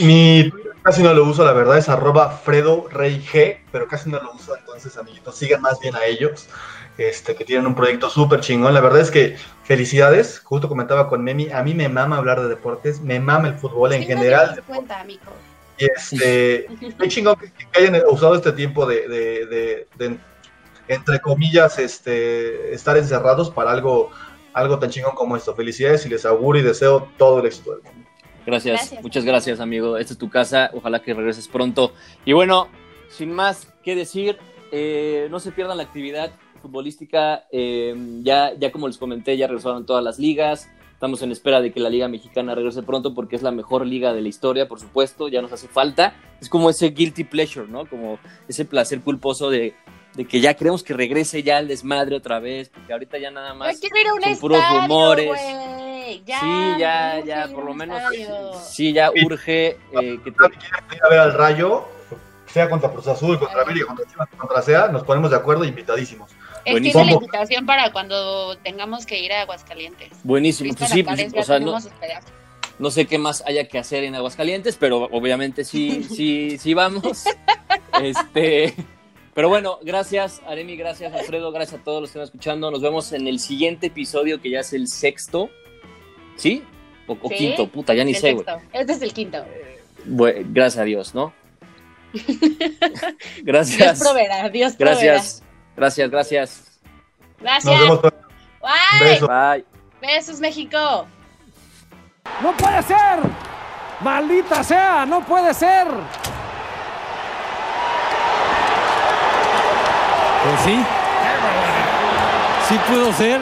Mi Twitter casi no lo uso, la verdad, es arroba Fredo Rey G, pero casi no lo uso, entonces, amiguitos, sigan más bien a ellos, este, que tienen un proyecto súper chingón. La verdad es que felicidades, justo comentaba con Memi, a mí me mama hablar de deportes, me mama el fútbol en general. cuenta, amigo. Y este, qué chingón que, que hayan usado este tiempo de, de- de- de, entre comillas, este, estar encerrados para algo, algo tan chingón como esto. Felicidades y les auguro y deseo todo el éxito del mundo. Gracias, Gracias. muchas gracias, amigo. Esta es tu casa, ojalá que regreses pronto. Y bueno, sin más que decir, eh, no se pierdan la actividad futbolística. eh, ya, ya como les comenté, ya regresaron todas las ligas. Estamos en espera de que la Liga Mexicana regrese pronto porque es la mejor liga de la historia, por supuesto, ya nos hace falta. Es como ese guilty pleasure, ¿no? Como ese placer culposo de, de que ya queremos que regrese ya el desmadre otra vez, porque ahorita ya nada más... Yo quiero ir a un son puros estadio, rumores. Ya, sí, ya, urge ya, por lo menos, sí, ya urge eh, que te- ir a ver al Rayo, sea contra Cruz Azul, contra América, contra Chivas, contra sea, nos ponemos de acuerdo, invitadísimos. Extiende la invitación para cuando tengamos que ir a Aguascalientes. Buenísimo, pues sí, pues, carencia, o sea, no sé qué más haya que hacer en Aguascalientes, pero obviamente sí, sí, sí vamos. Este, pero bueno, gracias Aremi, gracias Alfredo, gracias a todos los que están escuchando. Nos vemos en el siguiente episodio que ya es el sexto, ¿sí? O, o Sí. quinto, puta, ya ni El sé, güey. Este es el quinto. Bue- Gracias a Dios, ¿no? Dios Gracias. proveerá, Dios proveerá. Gracias. Gracias, gracias. Gracias. Nos vemos pronto. Un Bye. beso. Bye. Besos, México. ¡No puede ser! ¡Maldita sea! ¡No puede ser! Pues sí. Sí pudo ser.